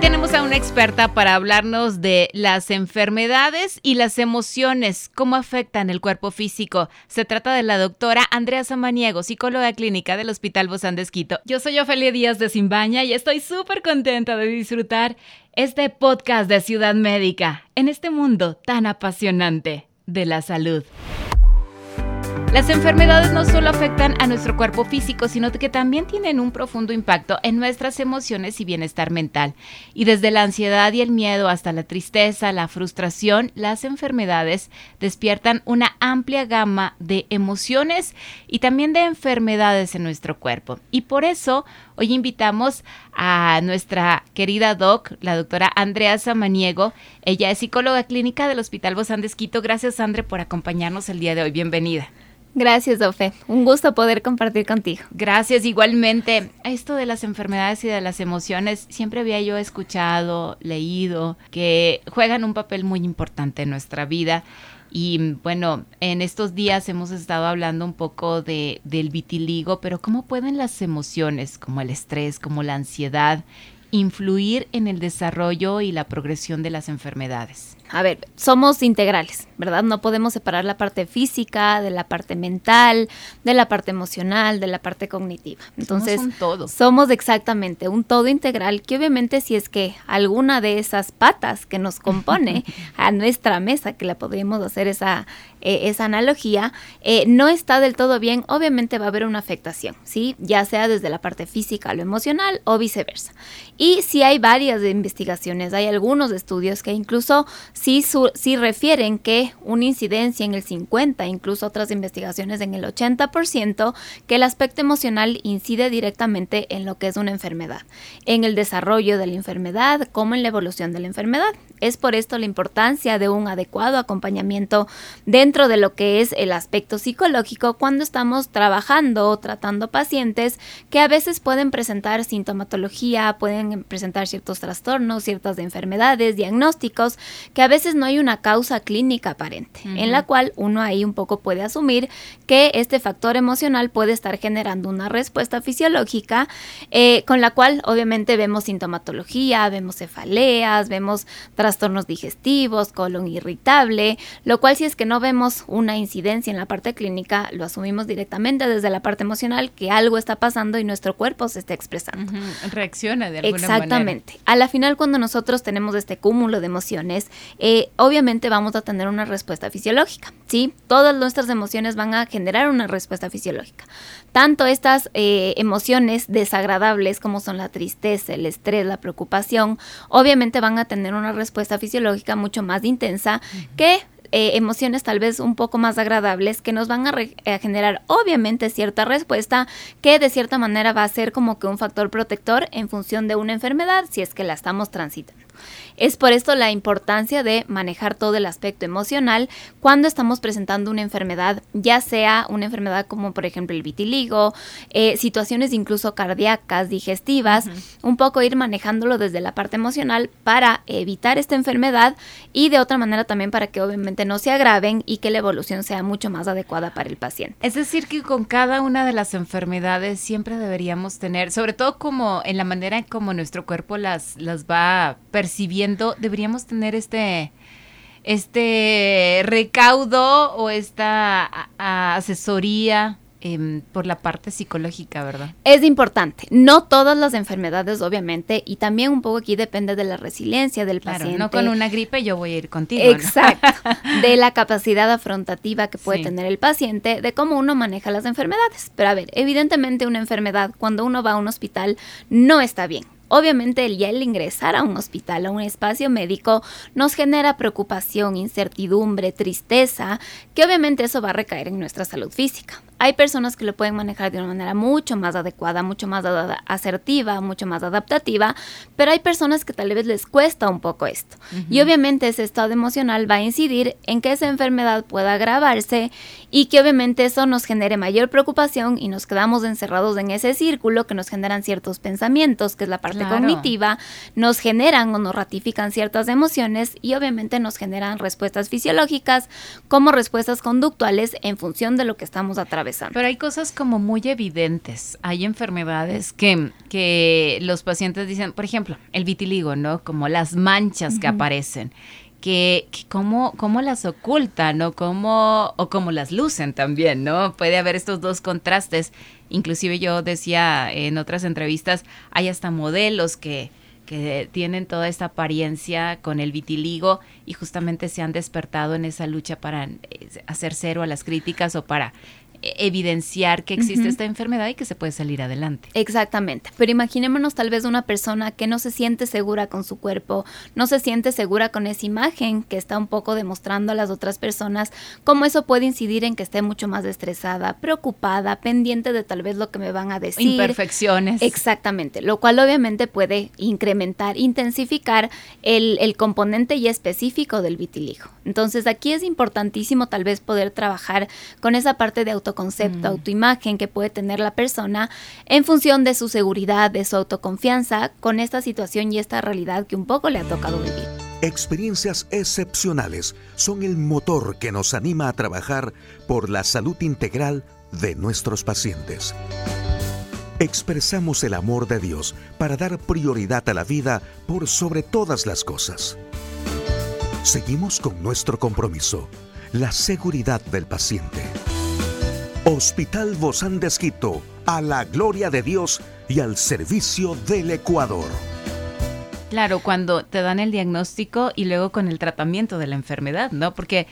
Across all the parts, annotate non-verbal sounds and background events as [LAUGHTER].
Tenemos a una experta para hablarnos de las enfermedades y las emociones, cómo afectan el cuerpo físico. Se trata de la doctora Andrea Samaniego, psicóloga clínica del Hospital Bozán de. Yo soy Ofelia Díaz de Simbaña y estoy súper contenta de disfrutar este podcast de Ciudad Médica en este mundo tan apasionante de la salud. Las enfermedades no solo afectan a nuestro cuerpo físico, sino que también tienen un profundo impacto en nuestras emociones y bienestar mental. Y desde la ansiedad y el miedo hasta la tristeza, la frustración, las enfermedades despiertan una amplia gama de emociones y también de enfermedades en nuestro cuerpo. Y por eso hoy invitamos a nuestra querida doc, la doctora Andrea Samaniego. Ella es psicóloga clínica del Hospital Bozán de Esquito. Gracias, Andre, por acompañarnos el día de hoy. Bienvenida. Gracias, Dofe. Un gusto poder compartir contigo. Gracias, igualmente. Esto de las enfermedades y de las emociones, siempre había yo escuchado, leído, que juegan un papel muy importante en nuestra vida. Y bueno, en estos días hemos estado hablando un poco de, del vitiligo, pero ¿cómo pueden las emociones, como el estrés, como la ansiedad, influir en el desarrollo y la progresión de las enfermedades? A ver, somos integrales, ¿verdad? No podemos separar la parte física de la parte mental, de la parte emocional, de la parte cognitiva. Entonces, somos, un todo. somos exactamente un todo integral que obviamente si es que alguna de esas patas que nos compone [LAUGHS] a nuestra mesa, que la podríamos hacer esa, eh, esa analogía, eh, no está del todo bien, obviamente va a haber una afectación, ¿sí? Ya sea desde la parte física a lo emocional o viceversa. Y si hay varias investigaciones, hay algunos estudios que incluso sí, refieren que una incidencia en el 50, incluso otras investigaciones en el 80%, que el aspecto emocional incide directamente en lo que es una enfermedad, en el desarrollo de la enfermedad como en la evolución de la enfermedad. Es por esto la importancia de un adecuado acompañamiento dentro de lo que es el aspecto psicológico cuando estamos trabajando o tratando pacientes que a veces pueden presentar sintomatología, pueden presentar ciertos trastornos, ciertas enfermedades, diagnósticos, que a veces no hay una causa clínica aparente, en la cual uno ahí un poco puede asumir que este factor emocional puede estar generando una respuesta fisiológica eh, con la cual obviamente vemos sintomatología, vemos cefaleas, vemos trastornos digestivos, colon irritable, lo cual si es que no vemos una incidencia en la parte clínica, lo asumimos directamente desde la parte emocional que algo está pasando y nuestro cuerpo se está expresando. Reacciona de alguna manera. Exactamente. A la final cuando nosotros tenemos este cúmulo de emociones, eh, obviamente vamos a tener una respuesta fisiológica, ¿sí? Todas nuestras emociones van a generar una respuesta fisiológica. Tanto estas eh, emociones desagradables como son la tristeza, el estrés, la preocupación, obviamente van a tener una respuesta fisiológica mucho más intensa que eh, emociones tal vez un poco más agradables que nos van a, a, generar obviamente cierta respuesta que de cierta manera va a ser como que un factor protector en función de una enfermedad si es que la estamos transitando. Es por esto la importancia de manejar todo el aspecto emocional cuando estamos presentando una enfermedad, ya sea una enfermedad como por ejemplo el vitiligo, eh, situaciones incluso cardíacas, digestivas, un poco ir manejándolo desde la parte emocional para evitar esta enfermedad y de otra manera también para que obviamente no se agraven y que la evolución sea mucho más adecuada para el paciente. Es decir, que con cada una de las enfermedades siempre deberíamos tener, sobre todo como en la manera en como nuestro cuerpo las, las va percibiendo, deberíamos tener este, este recaudo o esta asesoría em, por la parte psicológica, ¿verdad? Es importante. No todas las enfermedades, obviamente, y también un poco aquí depende de la resiliencia del claro, paciente. No con una gripe yo voy a ir contigo. Exacto. [LAUGHS] de la capacidad afrontativa que puede tener el paciente, de cómo uno maneja las enfermedades. Pero a ver, evidentemente una enfermedad, cuando uno va a un hospital, no está bien. Obviamente el ya el ingresar a un hospital, a un espacio médico, nos genera preocupación, incertidumbre, tristeza, que obviamente eso va a recaer en nuestra salud física. Hay personas que lo pueden manejar de una manera mucho más adecuada, mucho más asertiva, mucho más adaptativa, pero hay personas que tal vez les cuesta un poco esto. Y obviamente ese estado emocional va a incidir en que esa enfermedad pueda agravarse y que obviamente eso nos genere mayor preocupación y nos quedamos encerrados en ese círculo que nos generan ciertos pensamientos, que es la parte cognitiva, nos generan o nos ratifican ciertas emociones y obviamente nos generan respuestas fisiológicas como respuestas conductuales en función de lo que estamos atravesando. Pero hay cosas como muy evidentes. Hay enfermedades que, que los pacientes dicen, por ejemplo, el vitiligo, ¿no? Como las manchas que aparecen que, cómo, cómo, las ocultan o cómo, o cómo las lucen también, ¿no? Puede haber estos dos contrastes. Inclusive yo decía en otras entrevistas, hay hasta modelos que, que tienen toda esta apariencia con el vitiligo y justamente se han despertado en esa lucha para eh, hacer cero a las críticas o para evidenciar que existe esta enfermedad y que se puede salir adelante. Exactamente, pero imaginémonos tal vez una persona que no se siente segura con su cuerpo, no se siente segura con esa imagen que está un poco demostrando a las otras personas, cómo eso puede incidir en que esté mucho más estresada, preocupada, pendiente de tal vez lo que me van a decir. Imperfecciones. Exactamente, lo cual obviamente puede incrementar, intensificar el, el componente ya específico del vitiligo. Entonces aquí es importantísimo tal vez poder trabajar con esa parte de autoconcepto, mm. autoimagen que puede tener la persona en función de su seguridad, de su autoconfianza con esta situación y esta realidad que un poco le ha tocado vivir. Experiencias excepcionales son el motor que nos anima a trabajar por la salud integral de nuestros pacientes. Expresamos el amor de Dios para dar prioridad a la vida por sobre todas las cosas. Seguimos con nuestro compromiso, la seguridad del paciente. Hospital Bozán de Esquito, a la gloria de Dios y al servicio del Ecuador. Claro, cuando te dan el diagnóstico y luego con el tratamiento de la enfermedad, ¿no? Porque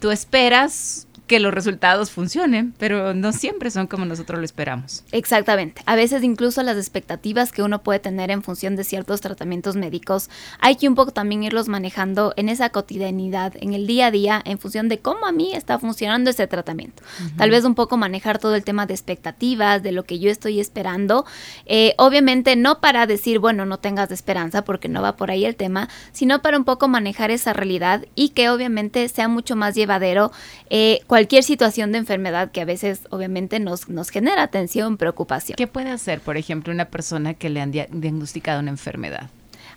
tú esperas que los resultados funcionen, pero no siempre son como nosotros lo esperamos. Exactamente. A veces incluso las expectativas que uno puede tener en función de ciertos tratamientos médicos, hay que un poco también irlos manejando en esa cotidianidad, en el día a día, en función de cómo a mí está funcionando ese tratamiento. Tal vez un poco manejar todo el tema de expectativas, de lo que yo estoy esperando. Eh, obviamente no para decir, bueno, no tengas esperanza, porque no va por ahí el tema, sino para un poco manejar esa realidad y que obviamente sea mucho más llevadero. Eh, cualquier situación de enfermedad que a veces obviamente nos, nos genera tensión, preocupación. ¿Qué puede hacer, por ejemplo, una persona que le han diagnosticado una enfermedad?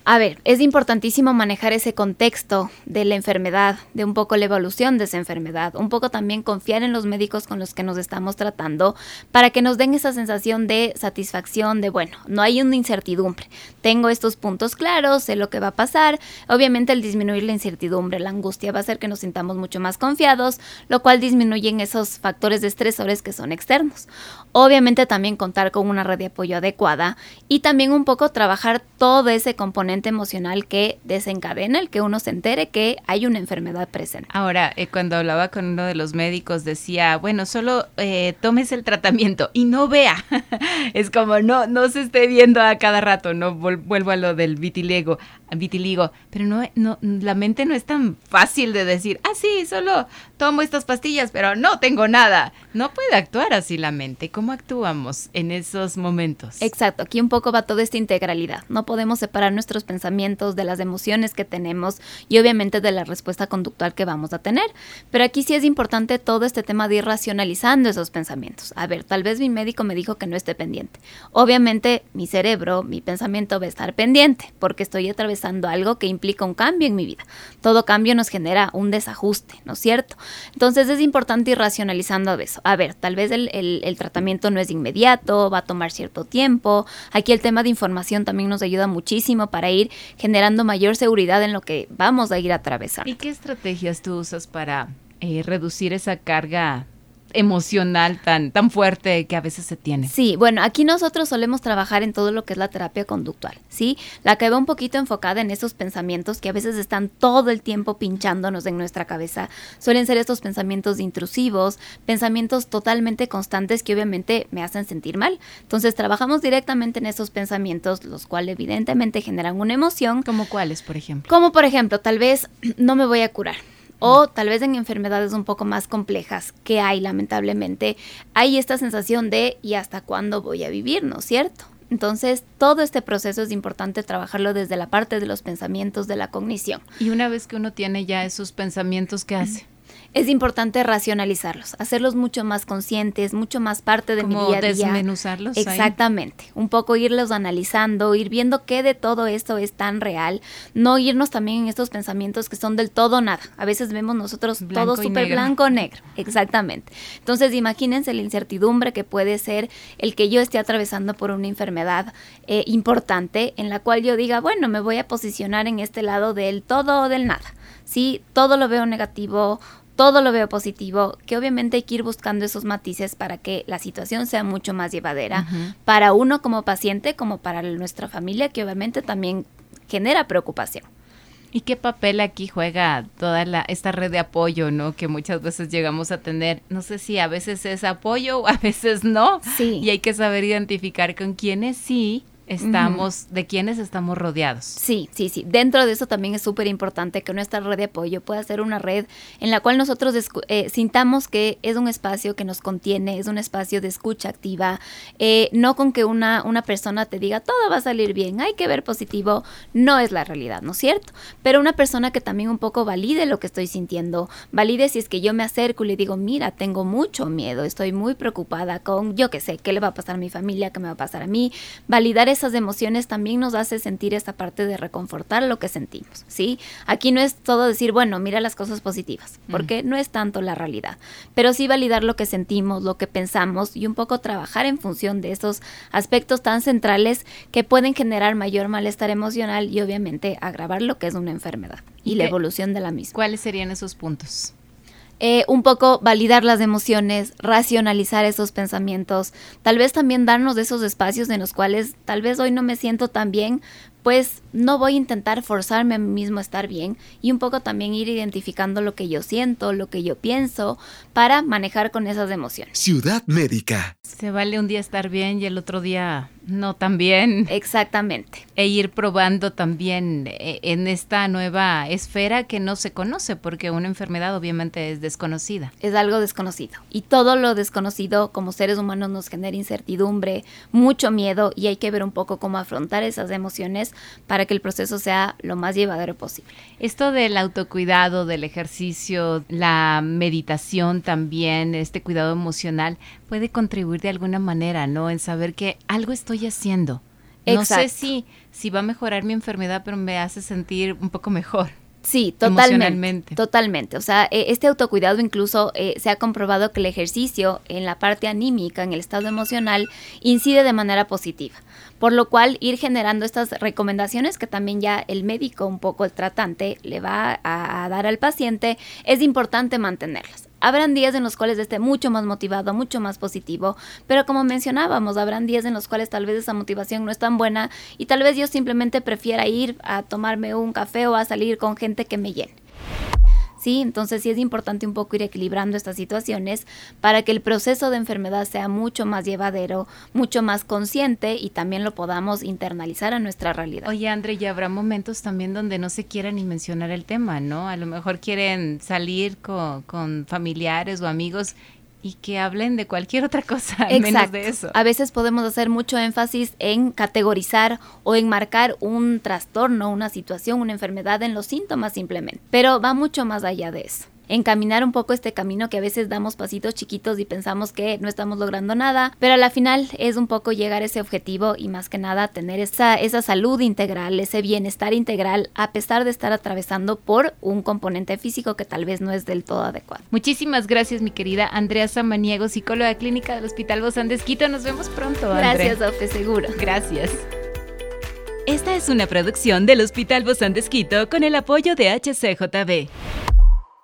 A ver, es importantísimo manejar ese contexto de la enfermedad, de un poco la evolución de esa enfermedad, un poco también confiar en los médicos con los que nos estamos tratando para que nos den esa sensación de satisfacción, de bueno, no hay una incertidumbre, tengo estos puntos claros, sé lo que va a pasar, obviamente el disminuir la incertidumbre, la angustia va a hacer que nos sintamos mucho más confiados, lo cual disminuye esos factores de estresores que son externos. Obviamente también contar con una red de apoyo adecuada y también un poco trabajar todo ese componente emocional que desencadena el que uno se entere que hay una enfermedad presente. Ahora, eh, cuando hablaba con uno de los médicos decía, bueno, solo eh, tomes el tratamiento y no vea. [LAUGHS] es como no, no se esté viendo a cada rato, no vuelvo a lo del vitiligo, vitiligo, pero no, no, la mente no es tan fácil de decir, ah, sí, solo tomo estas pastillas, pero no tengo nada. No puede actuar así la mente. ¿Cómo actuamos en esos momentos? Exacto, aquí un poco va toda esta integralidad. No podemos separar nuestros pensamientos de las emociones que tenemos y obviamente de la respuesta conductual que vamos a tener. Pero aquí sí es importante todo este tema de ir racionalizando esos pensamientos. A ver, tal vez mi médico me dijo que no esté pendiente. Obviamente mi cerebro, mi pensamiento va a estar pendiente porque estoy atravesando algo que implica un cambio en mi vida. Todo cambio nos genera un desajuste, ¿no es cierto? Entonces es importante ir racionalizando eso. A ver, tal vez el, el tratamiento no es inmediato, va a tomar cierto tiempo. Aquí el tema de información también nos ayuda muchísimo para ir generando mayor seguridad en lo que vamos a ir a atravesar. ¿Y qué estrategias tú usas para eh, reducir esa carga emocional tan, tan fuerte que a veces se tiene. Sí, bueno, aquí nosotros solemos trabajar en todo lo que es la terapia conductual, ¿sí? La que va un poquito enfocada en esos pensamientos que a veces están todo el tiempo pinchándonos en nuestra cabeza. Suelen ser estos pensamientos intrusivos, pensamientos totalmente constantes que obviamente me hacen sentir mal. Entonces trabajamos directamente en esos pensamientos, los cuales evidentemente generan una emoción. ¿Como cuáles, por ejemplo? Como por ejemplo, tal vez [CLEARS THROAT] no me voy a curar O tal vez en enfermedades un poco más complejas que hay lamentablemente, hay esta sensación de ¿y hasta cuándo voy a vivir? ¿No es cierto? Entonces, todo este proceso es importante trabajarlo desde la parte de los pensamientos, de la cognición. Y una vez que uno tiene ya esos pensamientos, ¿qué hace? Es importante racionalizarlos, hacerlos mucho más conscientes, mucho más parte de mi día a día. desmenuzarlos. Exactamente, un poco irlos analizando, ir viendo qué de todo esto es tan real, no irnos también en estos pensamientos que son del todo nada. A veces vemos nosotros todo súper blanco negro, exactamente. Entonces imagínense la incertidumbre que puede ser el que yo esté atravesando por una enfermedad eh, importante en la cual yo diga, bueno, me voy a posicionar en este lado del todo o del nada. Sí, todo lo veo negativo todo lo veo positivo, que obviamente hay que ir buscando esos matices para que la situación sea mucho más llevadera para uno como paciente, como para nuestra familia, que obviamente también genera preocupación. ¿Y qué papel aquí juega toda la, esta red de apoyo, no? Que muchas veces llegamos a tener, no sé si a veces es apoyo o a veces no. Sí. Y hay que saber identificar con quiénes sí estamos, de quienes estamos rodeados. Sí, sí, sí. Dentro de eso también es súper importante que nuestra red de apoyo pueda ser una red en la cual nosotros eh, sintamos que es un espacio que nos contiene, es un espacio de escucha activa, eh, no con que una, una persona te diga todo va a salir bien, hay que ver positivo, no es la realidad, ¿no es cierto? Pero una persona que también un poco valide lo que estoy sintiendo, valide si es que yo me acerco y le digo, mira, tengo mucho miedo, estoy muy preocupada con, yo qué sé, qué le va a pasar a mi familia, qué me va a pasar a mí, validar esas emociones también nos hace sentir esta parte de reconfortar lo que sentimos, ¿sí? Aquí no es todo decir, bueno, mira las cosas positivas, mm. porque no es tanto la realidad, pero sí validar lo que sentimos, lo que pensamos y un poco trabajar en función de esos aspectos tan centrales que pueden generar mayor malestar emocional y obviamente agravar lo que es una enfermedad y, la evolución de la misma. ¿Cuáles serían esos puntos? Eh, un poco validar las emociones, racionalizar esos pensamientos, tal vez también darnos esos espacios en los cuales tal vez hoy no me siento tan bien, pues no voy a intentar forzarme a mí mismo a estar bien y un poco también ir identificando lo que yo siento, lo que yo pienso, para manejar con esas emociones. Ciudad Médica. Se vale un día estar bien y el otro día no tan bien. Exactamente. E ir probando también eh, en esta nueva esfera que no se conoce, porque una enfermedad obviamente es desconocida. Es algo desconocido. Y todo lo desconocido como seres humanos nos genera incertidumbre, mucho miedo y hay que ver un poco cómo afrontar esas emociones para que el proceso sea lo más llevadero posible. Esto del autocuidado, del ejercicio, la meditación también, este cuidado emocional, puede contribuir de alguna manera, ¿no? En saber que algo estoy haciendo. No sé si, si va a mejorar mi enfermedad, pero me hace sentir un poco mejor. Sí, totalmente. Totalmente. O sea, e, este autocuidado incluso eh, se ha comprobado que el ejercicio en la parte anímica, en el estado emocional, incide de manera positiva por lo cual ir generando estas recomendaciones que también ya el médico, un poco el tratante, le va a, dar al paciente, es importante mantenerlas. Habrán días en los cuales esté mucho más motivado, mucho más positivo, pero como mencionábamos, habrán días en los cuales tal vez esa motivación no es tan buena y tal vez yo simplemente prefiera ir a tomarme un café o a salir con gente que me llene. ¿Sí? Entonces sí es importante un poco ir equilibrando estas situaciones para que el proceso de enfermedad sea mucho más llevadero, mucho más consciente y también lo podamos internalizar a nuestra realidad. Oye, André, ya habrá momentos también donde no se quiera ni mencionar el tema, ¿no? A lo mejor quieren salir con, con familiares o amigos y que hablen de cualquier otra cosa, menos de eso. A veces podemos hacer mucho énfasis en categorizar o en marcar un trastorno, una situación, una enfermedad en los síntomas simplemente, pero va mucho más allá de eso encaminar un poco este camino que a veces damos pasitos chiquitos y pensamos que no estamos logrando nada, pero a la final es un poco llegar a ese objetivo y más que nada tener esa, esa salud integral, ese bienestar integral, a pesar de estar atravesando por un componente físico que tal vez no es del todo adecuado. Muchísimas gracias, mi querida Andrea Samaniego, psicóloga clínica del Hospital Bozán de Esquito. Nos vemos pronto. Gracias, Ofe, seguro. Gracias. Esta es una producción del Hospital Bozán de Esquito con el apoyo de HCJB.